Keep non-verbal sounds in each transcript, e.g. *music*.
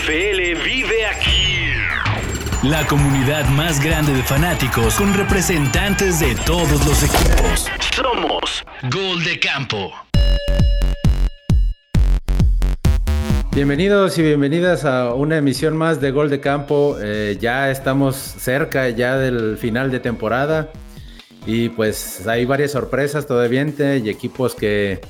NFL vive aquí. La comunidad más grande de fanáticos con representantes de todos los equipos. Somos Gol de Campo. Bienvenidos y bienvenidas a una emisión más de Gol de Campo. Eh, ya estamos cerca ya del final de temporada y pues hay varias sorpresas todavía y equipos que,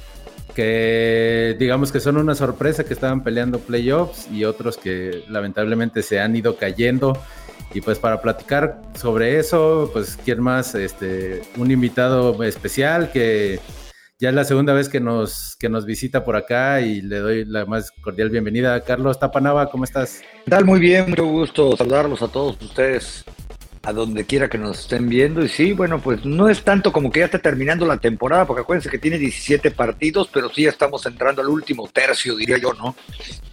que digamos que son una sorpresa que estaban peleando playoffs y otros que lamentablemente se han ido cayendo. Y pues para platicar sobre eso, pues quién más, este, un invitado especial que ya es la segunda vez que nos, que nos visita por acá y le doy la más cordial bienvenida. Carlos Tapanava, ¿cómo estás? ¿Qué tal? Muy bien, mucho gusto saludarlos a todos ustedes, a donde quiera que nos estén viendo. Y sí, bueno, pues no es tanto como que ya está terminando la temporada, porque acuérdense que tiene 17 partidos, pero sí ya estamos entrando al último tercio, diría yo, ¿no?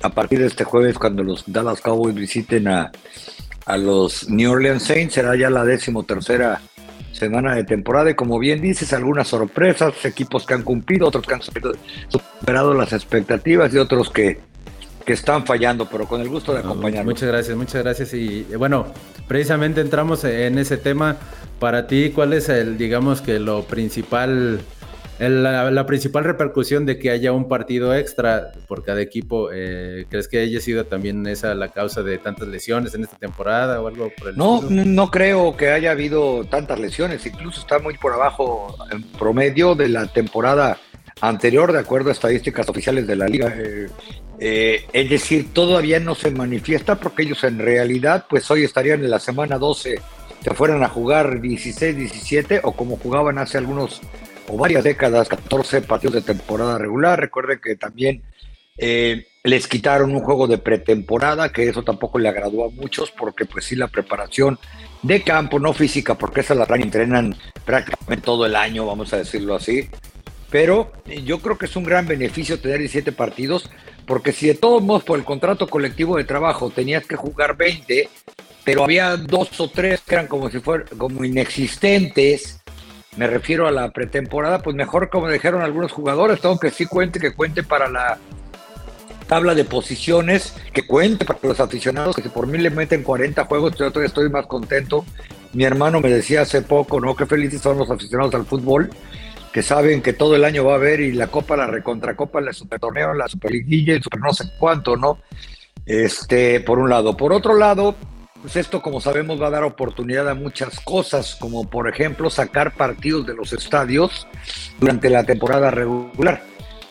A partir de este jueves, cuando los Dallas Cowboys visiten a, a los New Orleans Saints, será ya la décimo tercera semana de temporada y como bien dices, algunas sorpresas, equipos que han cumplido, otros que han superado las expectativas y otros que, que están fallando, pero con el gusto de acompañarnos. Muchas gracias, muchas gracias. Y bueno, precisamente entramos en ese tema. Para ti, ¿cuál es el, digamos que lo principal la, principal repercusión de que haya un partido extra por cada equipo, eh, ¿crees que haya sido también esa la causa de tantas lesiones en esta temporada o algo por el No, no creo que haya habido tantas lesiones, incluso está muy por abajo en promedio de la temporada anterior, de acuerdo a estadísticas oficiales de la liga. Eh, eh, es decir, todavía no se manifiesta porque ellos en realidad, pues hoy estarían en la semana 12, se fueran a jugar 16, 17 o como jugaban hace algunos o varias décadas, 14 partidos de temporada regular. Recuerden que también eh, les quitaron un juego de pretemporada, que eso tampoco le agradó a muchos, porque pues sí, la preparación de campo, no física, porque esa la entrenan prácticamente todo el año, vamos a decirlo así. Pero yo creo que es un gran beneficio tener 17 partidos, porque si de todos modos por el contrato colectivo de trabajo tenías que jugar 20, pero había dos o tres que eran como si fueran como inexistentes, me refiero a la pretemporada, pues mejor como dijeron algunos jugadores, tengo que sí cuente, que cuente para la tabla de posiciones, que cuente para los aficionados, que si por mí le meten 40 juegos, yo todavía estoy más contento. Mi hermano me decía hace poco, ¿no? Qué felices son los aficionados al fútbol, que saben que todo el año va a haber y la Copa, la Recontracopa, la Supertorneo, la Superliguilla, el Super no sé cuánto, ¿no? Este, por un lado. Por otro lado, pues esto, como sabemos, va a dar oportunidad a muchas cosas, como por ejemplo sacar partidos de los estadios durante la temporada regular.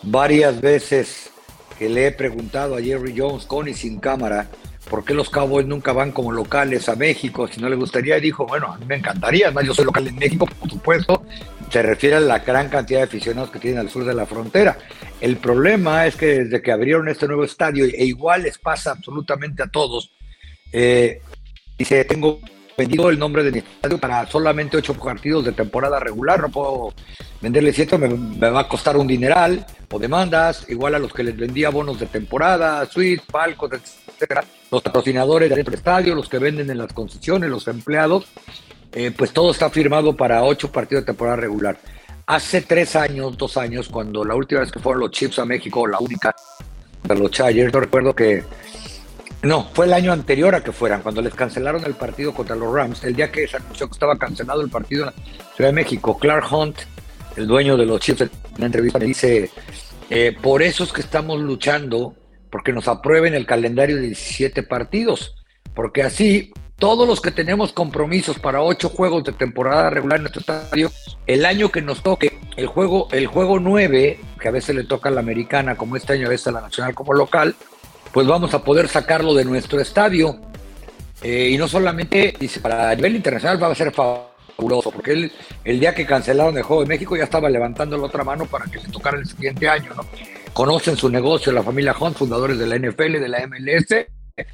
Varias veces que le he preguntado a Jerry Jones con y sin cámara por qué los Cowboys nunca van como locales a México, si no le gustaría, y dijo, bueno, a mí me encantaría, además yo soy local en México, por supuesto, se refiere a la gran cantidad de aficionados que tienen al sur de la frontera. El problema es que desde que abrieron este nuevo estadio, e igual les pasa absolutamente a todos, eh, Dice, tengo vendido el nombre de mi estadio para solamente ocho partidos de temporada regular, no puedo venderle siete, me, va a costar un dineral o demandas, igual a los que les vendía bonos de temporada, suites, palcos, etcétera, los patrocinadores del estadio, los que venden en las concesiones, los empleados, eh, pues todo está firmado para ocho partidos de temporada regular. Hace tres años, dos años, cuando la última vez que fueron los Chips a México, la única, los Chargers, yo recuerdo que no, fue el año anterior a que fueran, cuando les cancelaron el partido contra los Rams, el día que se anunció que estaba cancelado el partido en la Ciudad de México. Clark Hunt, el dueño de los Chiefs, en una entrevista me dice, eh, por eso es que estamos luchando porque nos aprueben el calendario de 17 partidos, porque así todos los que tenemos compromisos para ocho juegos de temporada regular en nuestro estadio, el año que nos toque, el juego, el juego 9, que a veces le toca a la americana, como este año a veces a la nacional como local, pues vamos a poder sacarlo de nuestro estadio. Eh, y no solamente, dice, para nivel internacional va a ser fabuloso, porque él, el día que cancelaron el Juego de México ya estaba levantando la otra mano para que se tocara el siguiente año, ¿no? Conocen su negocio, la familia Hunt, fundadores de la NFL, de la MLS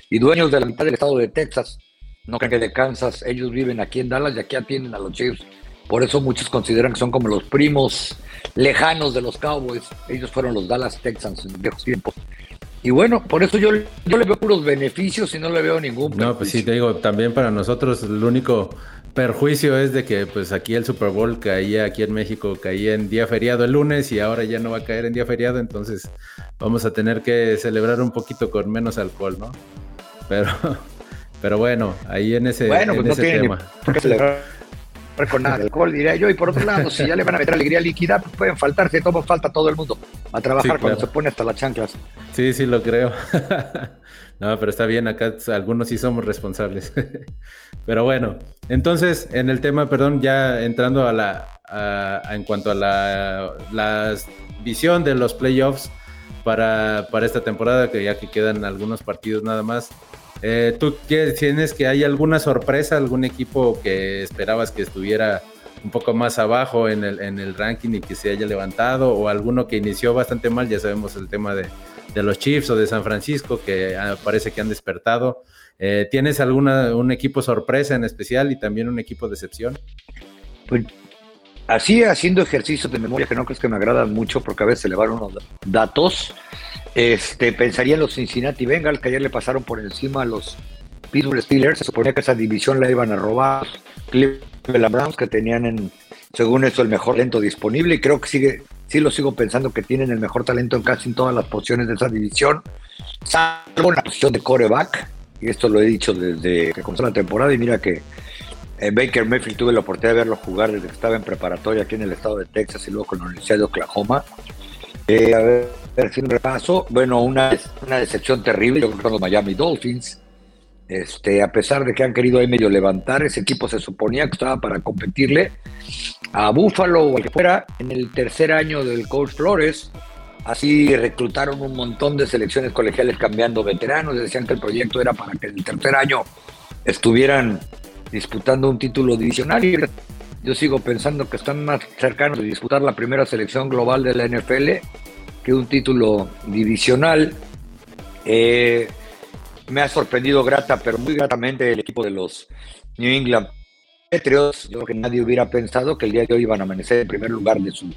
y dueños de la mitad del estado de Texas. No que de Kansas, ellos viven aquí en Dallas y aquí atienden a los Chiefs. Por eso muchos consideran que son como los primos lejanos de los Cowboys. Ellos fueron los Dallas Texans en viejos tiempos. Y bueno, por eso yo, yo le veo puros beneficios y no le veo ningún No, pues sí, te digo, también para nosotros el único perjuicio es de que pues aquí el Super Bowl caía, aquí en México caía en día feriado el lunes y ahora ya no va a caer en día feriado, entonces vamos a tener que celebrar un poquito con menos alcohol, ¿no? Pero, pero bueno, ahí en ese, bueno, pues en no ese tiene tema. Con alcohol, diría yo. Y por otro lado, si ya le van a meter alegría líquida, pues pueden faltarse, todo falta todo el mundo a trabajar Sí, claro. cuando se pone hasta las chanclas. Sí, sí, lo creo. *laughs* no, pero está bien, acá algunos sí somos responsables. *laughs* pero bueno, entonces, en el tema, perdón, ya entrando a la, a- a- en cuanto a la, la visión de los playoffs para, para esta temporada, que ya que quedan algunos partidos nada más. Eh, ¿Tú tienes que hay alguna sorpresa, algún equipo que esperabas que estuviera un poco más abajo en el, en el ranking y que se haya levantado o alguno que inició bastante mal? Ya sabemos el tema de, de los Chiefs o de San Francisco que ah, parece que han despertado. Eh, ¿Tienes alguna un equipo sorpresa en especial y también un equipo decepción? Pues así haciendo ejercicios de memoria que no crees que me agradan mucho porque a veces se le van unos datos. Este, pensaría en los Cincinnati Bengals que ayer le pasaron por encima a los Pittsburgh Steelers. Se suponía que esa división la iban a robar. Cleveland Browns que tenían en, según eso, el mejor talento disponible y creo que sigue, sí lo sigo pensando que tienen el mejor talento en casi en todas las posiciones de esa división, salvo la posición de coreback. Y esto lo he dicho desde que comenzó la temporada y mira que eh, Baker Mayfield tuve la oportunidad de verlo jugar desde que estaba en preparatoria aquí en el estado de Texas y luego con la Universidad de Oklahoma. Eh, a ver, haciendo un repaso, bueno, una, una decepción terrible, yo creo los Miami Dolphins. Este, a pesar de que han querido ahí medio levantar, ese equipo se suponía que estaba para competirle a Buffalo o al que fuera en el tercer año del coach Flores. Así reclutaron un montón de selecciones colegiales cambiando veteranos. Decían que el proyecto era para que en el tercer año estuvieran disputando un título divisional. Y yo sigo pensando que están más cercanos de disputar la primera selección global de la NFL que un título divisional. Eh, me ha sorprendido grata, pero muy gratamente el equipo de los New England Patriots. Yo creo que nadie hubiera pensado que el día de hoy iban a amanecer en primer lugar de su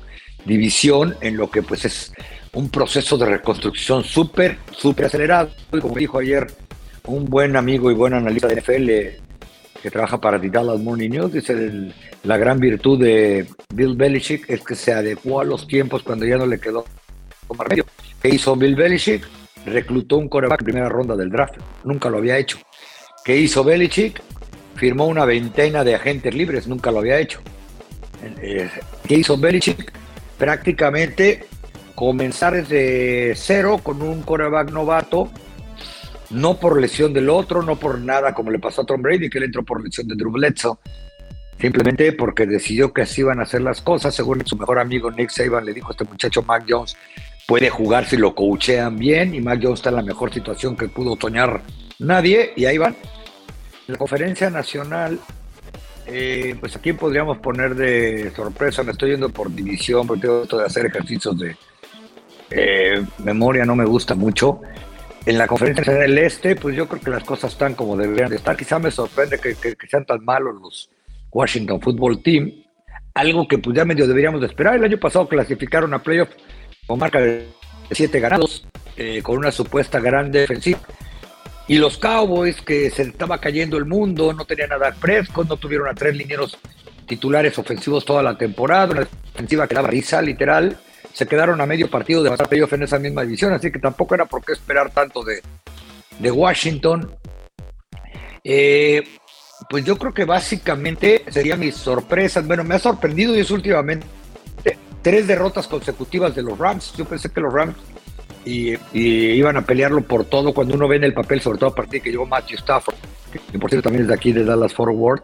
división, en lo que pues es un proceso de reconstrucción súper, súper acelerado. Y como dijo ayer un buen amigo y buen analista de NFL que trabaja para The Dallas Morning News, dice la gran virtud de Bill Belichick es que se adecuó a los tiempos cuando ya no le quedó más remedio. ¿Qué hizo Bill Belichick? Reclutó un coreback en primera ronda del draft. Nunca lo había hecho. ¿Qué hizo Belichick? Firmó una veintena de agentes libres. Nunca lo había hecho. Eh, ¿Qué hizo Belichick? Prácticamente comenzar desde cero con un coreback novato. No por lesión del otro, no por nada como le pasó a Tom Brady, que él entró por lesión de Drew Bledsoe. Simplemente porque decidió que así iban a hacer las cosas. Según su mejor amigo Nick Saban le dijo a este muchacho Mac Jones, puede jugar si lo coachean bien y Mac Jones está en la mejor situación que pudo soñar nadie y ahí van. La conferencia nacional, eh, pues aquí podríamos poner de sorpresa, me estoy yendo por división, porque tengo de hacer ejercicios de eh, memoria, no me gusta mucho. En la conferencia del este, pues yo creo que las cosas están como deberían de estar. Quizá me sorprende que, sean tan malos los Washington Football Team. Algo que pues ya medio deberíamos de esperar. El año pasado clasificaron a playoff con marca de siete ganados, eh, con una supuesta gran defensiva. Y los Cowboys, que se estaba cayendo el mundo, no tenían a Dak Prescott, no tuvieron a tres linieros titulares ofensivos toda la temporada, una defensiva que daba risa, literal. Se quedaron a medio partido de pasar playoff en esa misma división, así que tampoco era por qué esperar tanto de, de Washington. Eh, pues yo creo que básicamente serían mis sorpresas. Bueno, me ha sorprendido y es últimamente tres derrotas consecutivas de los Rams. Yo pensé que los Rams iban a pelearlo por todo cuando uno ve en el papel, sobre todo a partir de que llegó Matthew Stafford, que por cierto también es de aquí de Dallas Forward.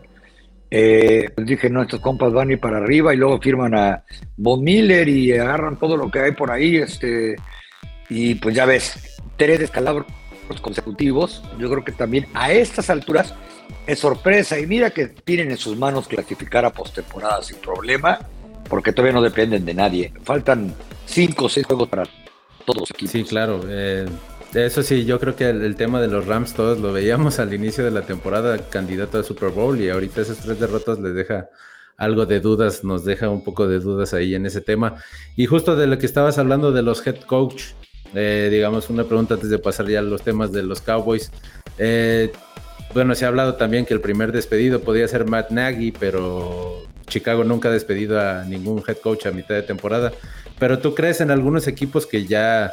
Eh, pues dije, no, estos compas van a para arriba y luego firman a Von Miller y agarran todo lo que hay por ahí. Este, y pues ya ves, tres descalabros consecutivos. Yo creo que también a estas alturas es sorpresa. Y mira que tienen en sus manos clasificar a postemporada sin problema, porque todavía no dependen de nadie. Faltan cinco o seis juegos para todos los equipos. Sí, claro. eh, eso sí, yo creo que el, tema de los Rams todos lo veíamos al inicio de la temporada candidato a Super Bowl y ahorita esas tres derrotas les deja algo de dudas, nos deja un poco de dudas ahí en ese tema. Y justo de lo que estabas hablando de los head coach, eh, digamos una pregunta antes de pasar ya a los temas de los Cowboys. Eh, bueno, se ha hablado también que el primer despedido podía ser Matt Nagy, pero Chicago nunca ha despedido a ningún head coach a mitad de temporada. Pero tú crees en algunos equipos que ya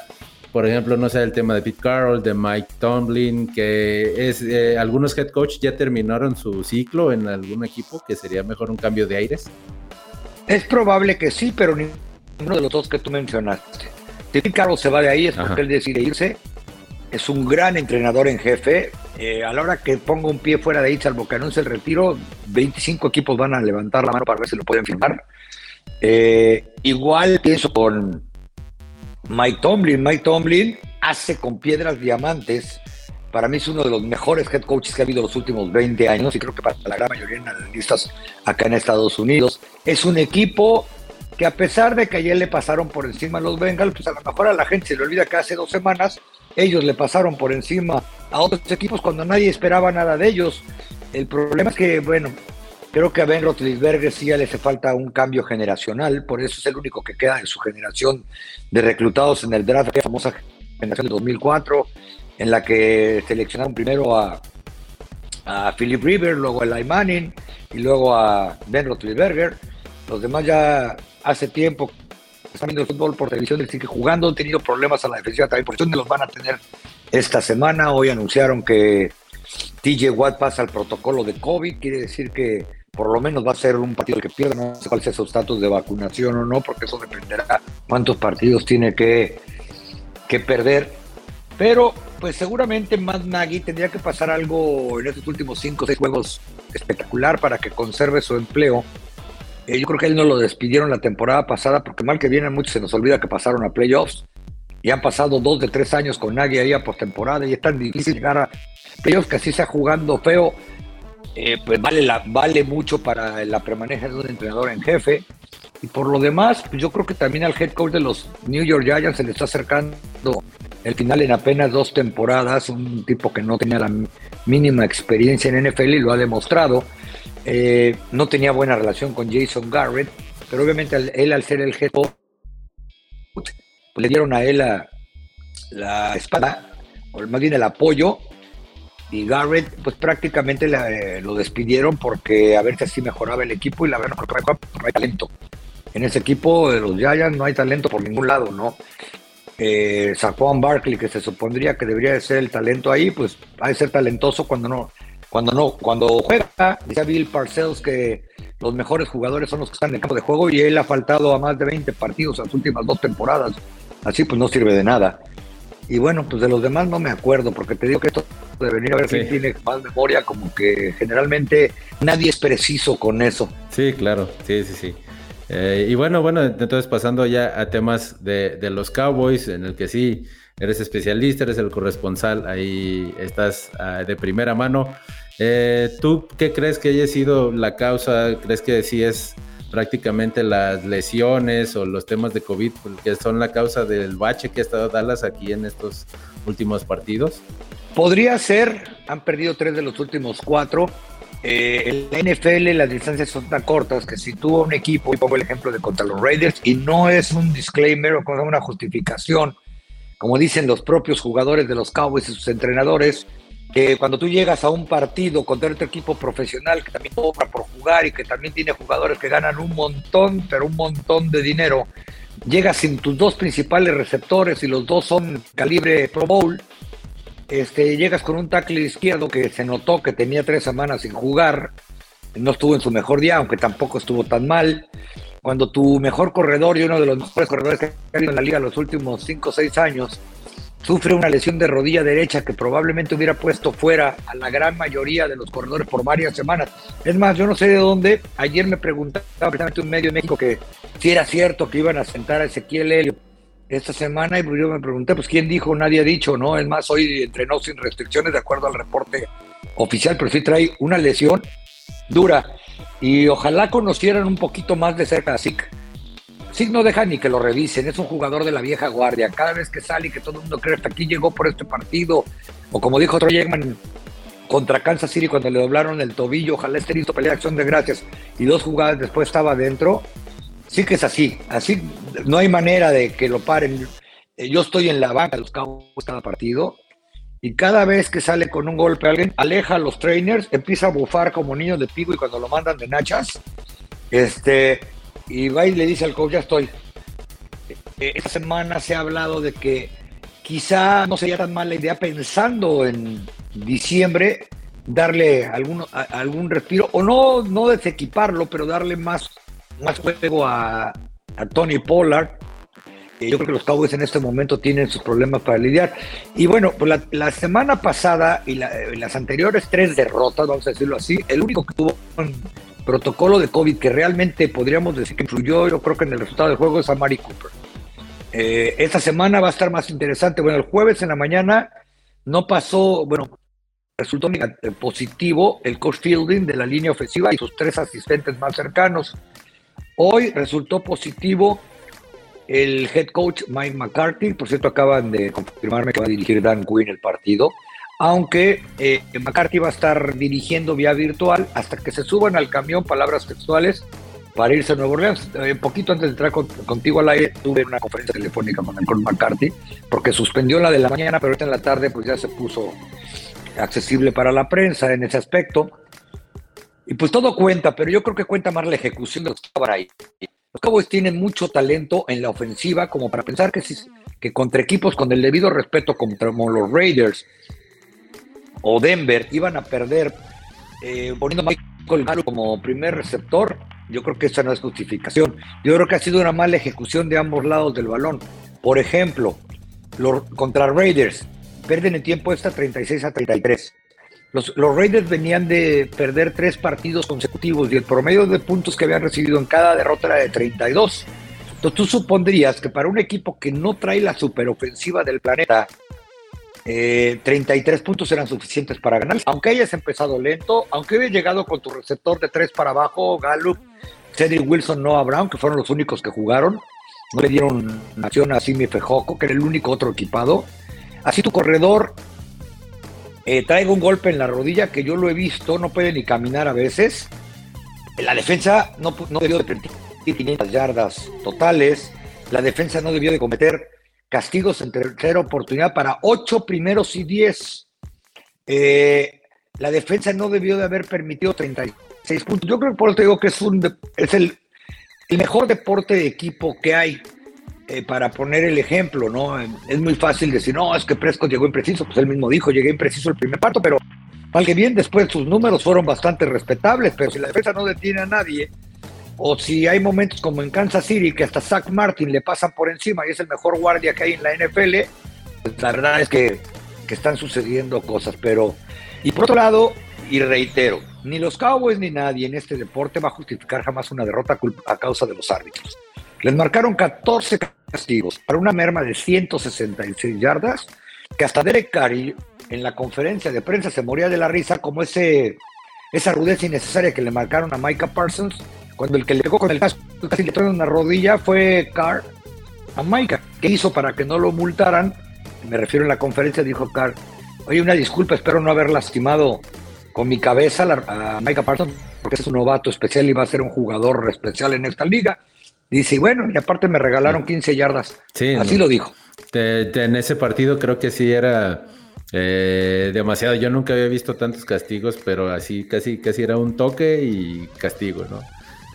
por ejemplo, no sé, el tema de Pete Carroll, de Mike Tomlin, que es, eh, algunos head coach ya terminaron su ciclo en algún equipo, que sería mejor un cambio de aires. Es probable que sí, pero ninguno de los dos que tú mencionaste. Si Pete Carroll se va de ahí es porque él decide irse. Es un gran entrenador en jefe. Eh, a la hora que ponga un pie fuera de ahí, salvo que anuncie el retiro, 25 equipos van a levantar la mano para ver si lo pueden firmar. Eh, igual pienso con Mike Tomlin. Mike Tomlin hace con piedras diamantes. Para mí es uno de los mejores head coaches que ha habido los últimos 20 años y creo que para la gran mayoría de analistas acá en Estados Unidos. Es un equipo que a pesar de que ayer le pasaron por encima a los Bengals, pues a lo mejor a la gente se le olvida que hace dos semanas ellos le pasaron por encima a otros equipos cuando nadie esperaba nada de ellos. El problema es que, bueno, Creo que a Ben Roethlisberger sí ya le hace falta un cambio generacional, por eso es el único que queda en su generación de reclutados en el draft, la famosa generación de 2004, en la que seleccionaron primero a, a Philip River, luego a Eli Manning y luego a Ben Roethlisberger. Los demás ya hace tiempo están viendo el fútbol por televisión, siguen jugando, han tenido problemas a la defensiva también, por eso los van a tener esta semana. Hoy anunciaron que TJ Watt pasa al protocolo de COVID, quiere decir que por lo menos va a ser un partido que pierda, no sé cuál sea su estatus de vacunación o no, porque eso dependerá cuántos partidos tiene que, que perder. Pero, pues seguramente Matt Nagy tendría que pasar algo en estos últimos cinco o seis juegos espectacular para que conserve su empleo. Yo creo que él no lo despidieron la temporada pasada, porque mal que viene, muchos se nos olvida que pasaron a playoffs. Y han pasado dos de tres años con Nagy ahí a postemporada y es tan difícil llegar a playoffs que así sea jugando feo eh, pues vale, vale mucho para la permanencia de un entrenador en jefe. Y por lo demás, pues yo creo que también al head coach de los New York Giants se le está acercando el final en apenas dos temporadas, un tipo que no tenía la mínima experiencia en NFL y lo ha demostrado. Eh, no tenía buena relación con Jason Garrett, pero obviamente él al ser el head coach, pues le dieron a él la, espada, o más bien el apoyo, y Garrett pues prácticamente eh, lo despidieron porque a ver si así mejoraba el equipo y la verdad no, hay talento. En ese equipo de los Giants no hay talento por ningún lado, ¿no? Eh, Saquon Barkley, que se supondría que debería de ser el talento ahí, pues ha de ser talentoso cuando no, cuando no, cuando juega, dice Bill Parcells que los mejores jugadores son los que están en el campo de juego y él ha faltado a más de 20 partidos en las últimas dos temporadas. Así pues no sirve de nada. Y bueno, pues de los demás no me acuerdo, porque te digo que esto de venir a ver quién tiene más memoria, como que generalmente nadie es preciso con eso. Sí, claro, sí, sí, sí. Eh, y bueno, bueno, entonces pasando ya a temas de, los Cowboys, en el que sí, eres especialista, eres el corresponsal, ahí estás ah, de primera mano. Eh, ¿Tú qué crees que haya sido la causa? ¿Crees que sí es prácticamente las lesiones o los temas de COVID que son la causa del bache que ha estado Dallas aquí en estos últimos partidos? Podría ser, han perdido tres de los últimos cuatro. Eh, en la NFL las distancias son tan cortas que si tuvo un equipo, y pongo el ejemplo de contra los Raiders, y no es un disclaimer o una justificación, como dicen los propios jugadores de los Cowboys y sus entrenadores, que cuando tú llegas a un partido contra otro equipo profesional que también cobra por jugar y que también tiene jugadores que ganan un montón, pero un montón de dinero, llegas sin tus dos principales receptores y los dos son calibre Pro Bowl, este, llegas con un tackle izquierdo que se notó que tenía tres semanas sin jugar, no estuvo en su mejor día, aunque tampoco estuvo tan mal. Cuando tu mejor corredor y uno de los mejores corredores que ha habido en la liga los últimos cinco o seis años sufre una lesión de rodilla derecha que probablemente hubiera puesto fuera a la gran mayoría de los corredores por varias semanas. Es más, yo no sé de dónde. Ayer me preguntaba precisamente un medio de México que si era cierto que iban a sentar a Ezequiel Helio esta semana y yo me pregunté, pues quién dijo, nadie ha dicho, ¿no? Es más, hoy entrenó sin restricciones de acuerdo al reporte oficial, pero sí trae una lesión dura y ojalá conocieran un poquito más de cerca a Zeke Sí, no deja ni que lo revisen, es un jugador de la vieja guardia. Cada vez que sale y que todo el mundo cree hasta aquí llegó por este partido, o como dijo Troy Eggman contra Kansas City cuando le doblaron el tobillo, ojalá esté listo pelea acción de gracias, y dos jugadas después estaba adentro. Sí que es así, así no hay manera de que lo paren. Yo estoy en la banca de los cabos cada partido, y cada vez que sale con un golpe alguien, aleja a los trainers, empieza a bufar como niño de pigo y cuando lo mandan de nachas, este, y va y le dice al coach, ya estoy. Eh, esta semana se ha hablado de que quizá no sería tan mala idea pensando en diciembre darle algún, algún respiro, o no, no desequiparlo, pero darle más, más juego a, a Tony Pollard. Yo creo que los Cowboys en este momento tienen sus problemas para lidiar. Y bueno, pues la, semana pasada y las anteriores tres derrotas, vamos a decirlo así, el único que tuvo un protocolo de COVID que realmente podríamos decir que influyó, yo creo que en el resultado del juego es a Mari Cooper. Eh, esta semana va a estar más interesante. Bueno, el jueves en la mañana no pasó, bueno, resultó positivo el coach fielding de la línea ofensiva y sus tres asistentes más cercanos. Hoy resultó positivo el head coach Mike McCarthy, por cierto acaban de confirmarme que va a dirigir Dan Quinn el partido, aunque eh, McCarthy va a estar dirigiendo vía virtual hasta que se suban al camión, palabras textuales, para irse a Nueva Orleans. Eh, poquito antes de entrar contigo al aire, tuve una conferencia telefónica con, con McCarthy, porque suspendió la de la mañana, pero ahorita en la tarde pues ya se puso accesible para la prensa en ese aspecto. Y pues todo cuenta, pero yo creo que cuenta más la ejecución de los que estaban ahí. Los Cowboys tienen mucho talento en la ofensiva como para pensar que, si, que contra equipos con el debido respeto como los Raiders o Denver iban a perder eh, poniendo a Michael Gallup como primer receptor. Yo creo que esa no es justificación. Yo creo que ha sido una mala ejecución de ambos lados del balón. Por ejemplo, los, contra Raiders, pierden en tiempo esta 36 a 33. Los, los, Raiders venían de perder tres partidos consecutivos y el promedio de puntos que habían recibido en cada derrota era de 32. Entonces tú supondrías que para un equipo que no trae la superofensiva del planeta, 33 eh, puntos eran suficientes para ganar. Aunque hayas empezado lento, aunque hayas llegado con tu receptor de tres para abajo, Gallup, Cedric Wilson, Noah Brown, que fueron los únicos que jugaron, no le dieron acción a Simi Fejoco, que era el único otro equipado. Así tu corredor eh, traiga un golpe en la rodilla que yo lo he visto, no puede ni caminar a veces. La defensa no, debió de permitir 500 yardas totales. La defensa no debió de cometer castigos en tercera oportunidad para ocho primeros y 10. Eh, la defensa no debió de haber permitido 36 puntos. Yo creo que por eso te digo que es, un, es el, el mejor deporte de equipo que hay eh, para poner el ejemplo, ¿no? Es muy fácil decir, no, es que Prescott llegó impreciso, pues él mismo dijo, llegué impreciso el primer parto, pero mal que bien, después sus números fueron bastante respetables, pero si la defensa no detiene a nadie, o si hay momentos como en Kansas City, que hasta Zach Martin le pasan por encima y es el mejor guardia que hay en la NFL, pues la verdad es que, que están sucediendo cosas, pero... Y por otro lado, y reitero, ni los Cowboys ni nadie en este deporte va a justificar jamás una derrota a causa de los árbitros. Les marcaron 14 castigos para una merma de 166 yardas, que hasta Derek Carey en la conferencia de prensa se moría de la risa como ese, esa rudeza innecesaria que le marcaron a Micah Parsons, cuando el que le pegó con el casco casi le trajo una rodilla fue Carr a Micah. ¿Qué hizo para que no lo multaran? Me refiero en la conferencia, dijo Carr, oye, una disculpa, espero no haber lastimado con mi cabeza a Micah Parsons, porque es un novato especial y va a ser un jugador especial en esta liga. Dice, bueno, y aparte me regalaron 15 yardas. Sí, Así lo dijo. en ese partido creo que sí era eh, demasiado. Yo nunca había visto tantos castigos, pero así casi, casi era un toque y castigo, ¿no?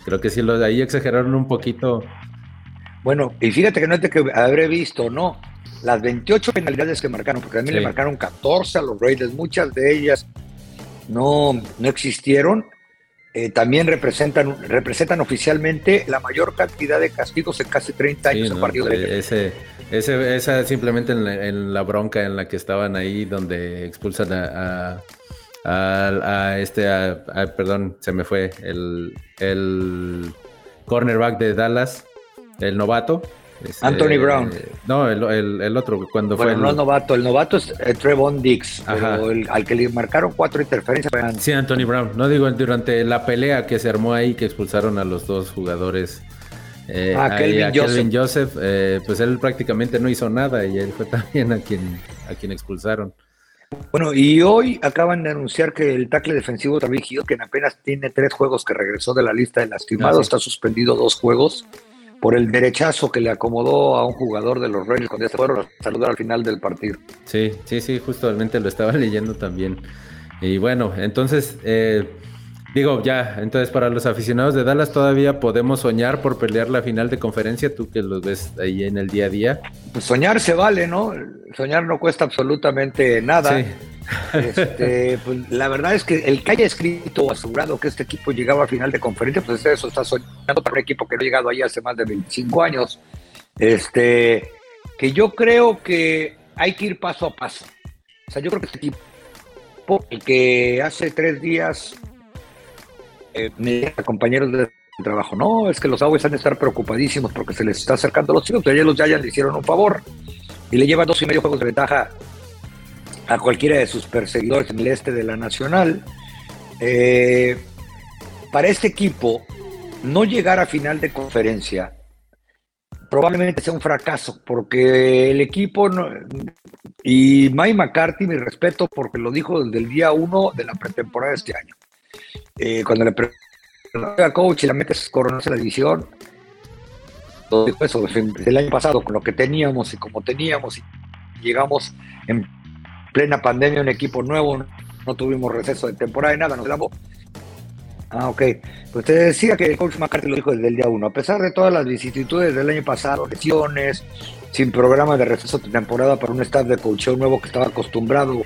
Creo que sí, los de ahí exageraron un poquito. Bueno, y fíjate que no es de que habré visto, no. Las 28 penalidades que marcaron, porque a mí le marcaron 14 a los Raiders, muchas de ellas no, no existieron. Eh, también representan, representan oficialmente la mayor cantidad de castigos en casi 30 años en partido de ese, ese, Esa simplemente en la, bronca en la que estaban ahí, donde expulsan a, a, este, perdón, se me fue, el, el cornerback de Dallas, el novato, Anthony Brown. No, el, otro, cuando fue. no novato, el novato es eh, Trevon Dix, pero al que le marcaron cuatro interferencias Sí, Anthony Brown. No digo durante la pelea que se armó ahí, que expulsaron a los dos jugadores. Eh, ah, Kelvin, Joseph, eh, pues él prácticamente no hizo nada y él fue *laughs* también a quien, a quien expulsaron. Bueno, y hoy acaban de anunciar que el tackle defensivo David Hill, que apenas tiene tres juegos que regresó de la lista de lastimados, ah, está suspendido dos juegos por el derechazo que le acomodó a un jugador de los Reyes cuando ya se fueron a saludar al final del partido. Sí, sí, sí, justamente lo estaba *laughs* leyendo también. Y bueno, entonces, eh, Digo, ya, entonces para los aficionados de Dallas todavía podemos soñar por pelear la final de conferencia, tú que los ves ahí en el día a día. Pues soñar se vale, ¿no? Soñar no cuesta absolutamente nada. Sí. Este, *laughs* pues, la verdad es que el que haya escrito o asegurado que este equipo llegaba a final de conferencia, pues eso está soñando para un equipo que no ha llegado ahí hace más de 25 años. Este, que yo creo que hay que ir paso a paso. O sea, yo creo que este equipo, el que hace tres días eh, me compañeros de trabajo, no, es que los aguas han de estar preocupadísimos porque se les está acercando los chicos, ayer los Giants le hicieron un favor y le llevan dos y medio juegos de ventaja a cualquiera de sus perseguidores en el este de la Nacional. Eh, para este equipo, no llegar a final de conferencia probablemente sea un fracaso, porque el equipo y Mike McCarthy, mi respeto, porque lo dijo desde el día uno de la pretemporada de este año. Eh, cuando le pregunté a coach y la metes coronarse la división, eso, el año pasado, con lo que teníamos y como teníamos, y llegamos en plena pandemia, un equipo nuevo, no tuvimos receso de temporada y nada, nos damos. Ah, ok. Pues te decía que el coach McCarthy lo dijo desde el día uno. A pesar de todas las vicisitudes del año pasado, lesiones, sin programa de receso de temporada para un staff de coaching nuevo que estaba acostumbrado,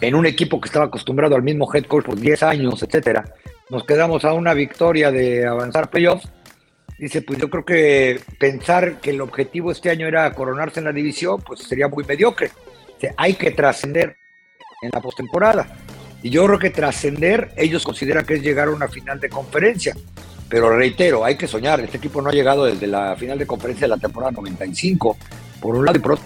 en un equipo que estaba acostumbrado al mismo head coach por 10 años, etcétera, nos quedamos a una victoria de avanzar playoffs. Dice, pues yo creo que pensar que el objetivo este año era coronarse en la división, pues sería muy mediocre hay que trascender en la postemporada. Y yo creo que trascender, ellos consideran que es llegar a una final de conferencia. Pero reitero, hay que soñar. Este equipo no ha llegado desde la final de conferencia de la temporada 95. Por un lado y por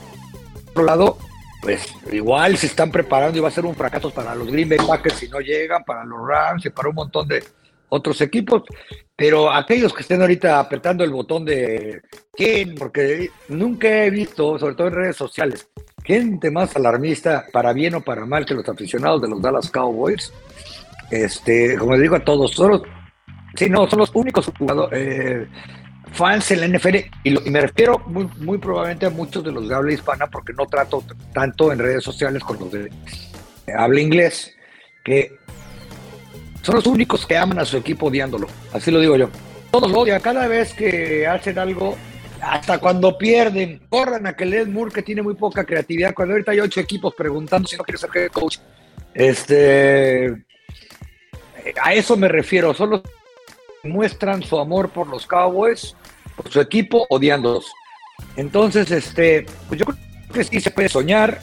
otro lado, pues igual se están preparando y va a ser un fracaso para los Green Bay Packers si no llegan, para los Rams y para un montón de otros equipos. Pero aquellos que estén ahorita apretando el botón de quién, porque nunca he visto, sobre todo en redes sociales, gente más alarmista, para bien o para mal, que los aficionados de los Dallas Cowboys. Este, como les digo a todos, son sí, no, son los únicos eh, fans en la NFL, y, me refiero muy, muy, probablemente a muchos de los de habla hispana, porque no trato tanto en redes sociales con los de habla inglés, que son los únicos que aman a su equipo odiándolo. Así lo digo yo. Todos lo odian. Cada vez que hacen algo, hasta cuando pierden, corran a que Led Moore, que tiene muy poca creatividad, cuando ahorita hay ocho equipos preguntando si no quiere ser head coach. Este, a eso me refiero, solo muestran su amor por los Cowboys, por su equipo, odiándolos. Entonces, este, pues yo creo que sí se puede soñar,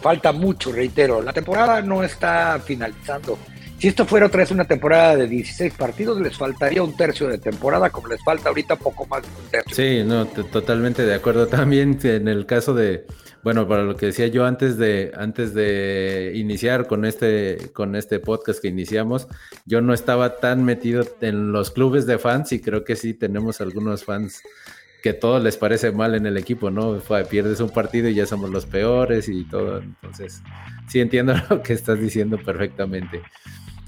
falta mucho, reitero, la temporada no está finalizando. Si esto fuera otra vez una temporada de 16 partidos, les faltaría un tercio de temporada, como les falta ahorita poco más de un tercio. Sí, no, totalmente de acuerdo. También en el caso de, bueno, para lo que decía yo antes de, antes de iniciar con este, con este podcast que iniciamos, yo no estaba tan metido en los clubes de fans y creo que sí tenemos algunos fans que todo les parece mal en el equipo, ¿no? pierdes un partido y ya somos los peores y todo. Entonces, sí entiendo *laughs* lo que estás diciendo perfectamente.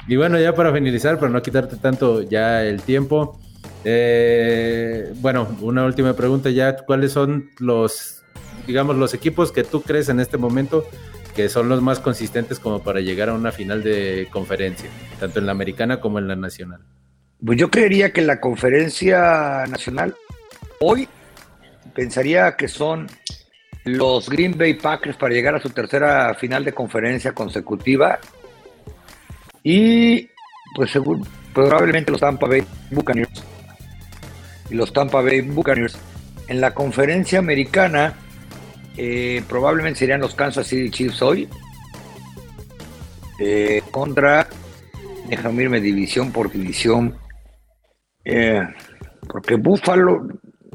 Y bueno, ya para finalizar, para no quitarte tanto ya el tiempo, eh, bueno, una última pregunta ya, ¿cuáles son los, digamos, los equipos que tú crees en este momento que son los más consistentes como para llegar a una final de conferencia, tanto en la americana como en la nacional? Pues yo creería que la conferencia nacional hoy pensaría que son los Green Bay Packers para llegar a su tercera final de conferencia consecutiva y pues según, probablemente los Tampa Bay Buccaneers y los Tampa Bay Buccaneers en la conferencia americana eh, probablemente serían los Kansas City Chiefs hoy eh, contra déjame irme división por división eh, porque Buffalo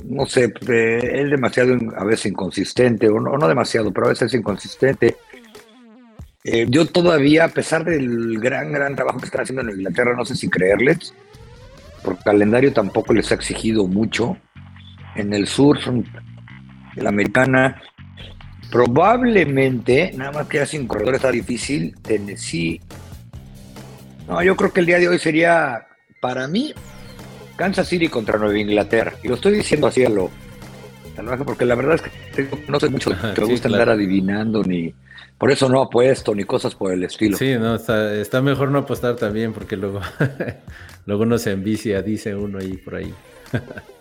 no sé es demasiado a veces inconsistente o no, demasiado pero a veces es inconsistente eh, yo todavía, a pesar del gran, gran trabajo que están haciendo en Inglaterra, no sé si creerles, porque calendario tampoco les ha exigido mucho. En el sur la americana. Probablemente, nada más que ya sin corredor está difícil, Tennessee. No, yo creo que el día de hoy sería, para mí, Kansas City contra Nueva Inglaterra. Y lo estoy diciendo así a lo, salvaje, porque la verdad es que no sé mucho que me gusta andar adivinando, ni por eso no apuesto, ni cosas por el estilo. Sí, no, está, mejor no apostar también, porque luego, *laughs* luego uno se envicia, dice uno ahí por ahí. *laughs*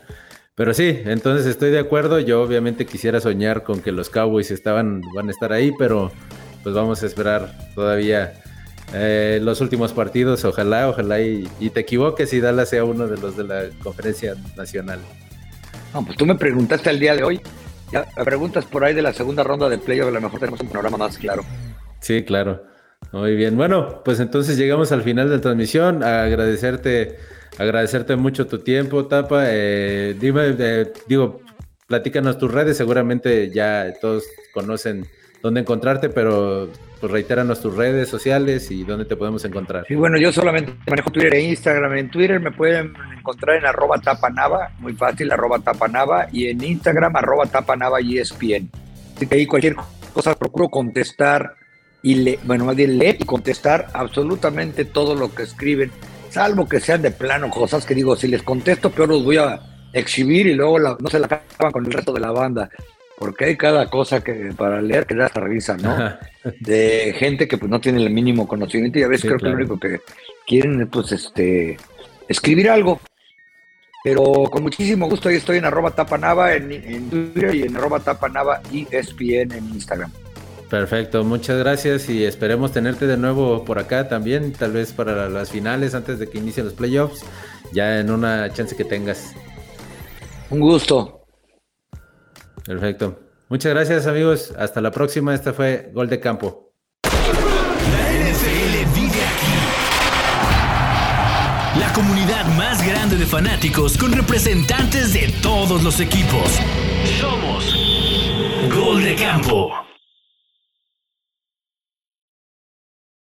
Pero sí, entonces estoy de acuerdo. Yo obviamente quisiera soñar con que los Cowboys estaban, van a estar ahí, pero pues vamos a esperar todavía eh, los últimos partidos. Ojalá, ojalá y, te equivoques y Dallas sea uno de los de la conferencia nacional. No, pues tú me preguntaste el día de hoy. Ya me preguntas por ahí de la segunda ronda de playoff, a lo mejor tenemos un panorama más claro. Sí, claro. Muy bien. Bueno, pues entonces llegamos al final de la transmisión. A agradecerte agradecerte mucho tu tiempo, Tapa. Eh, dime, eh, digo, platícanos tus redes, seguramente ya todos conocen dónde encontrarte, pero pues reitéranos tus redes sociales y dónde te podemos encontrar. Sí, bueno, yo solamente manejo Twitter e Instagram. En Twitter me pueden encontrar en arroba tapanava, muy fácil, arroba tapanava, y en Instagram arroba tapanava y ESPN. Así que ahí cualquier cosa procuro contestar y le, bueno, más bien leer y contestar absolutamente todo lo que escriben salvo que sean de plano cosas que digo, si les contesto, peor los voy a exhibir y luego no se la acaban con el resto de la banda. Porque hay cada cosa que para leer que da hasta risa, ¿no? De gente que pues no tiene el mínimo conocimiento y a veces creo que lo único que quieren es pues este escribir algo. Pero con muchísimo gusto ahí estoy en arroba tapanava en, en Twitter y en arroba tapanava ESPN en Instagram. Perfecto, muchas gracias y esperemos tenerte de nuevo por acá también, tal vez para las finales antes de que inicien los playoffs, ya en una chance que tengas. Un gusto. Perfecto. Muchas gracias amigos, hasta la próxima, esta fue Gol de Campo. La NFL vive aquí. La comunidad más grande de fanáticos con representantes de todos los equipos. Somos Gol de Campo.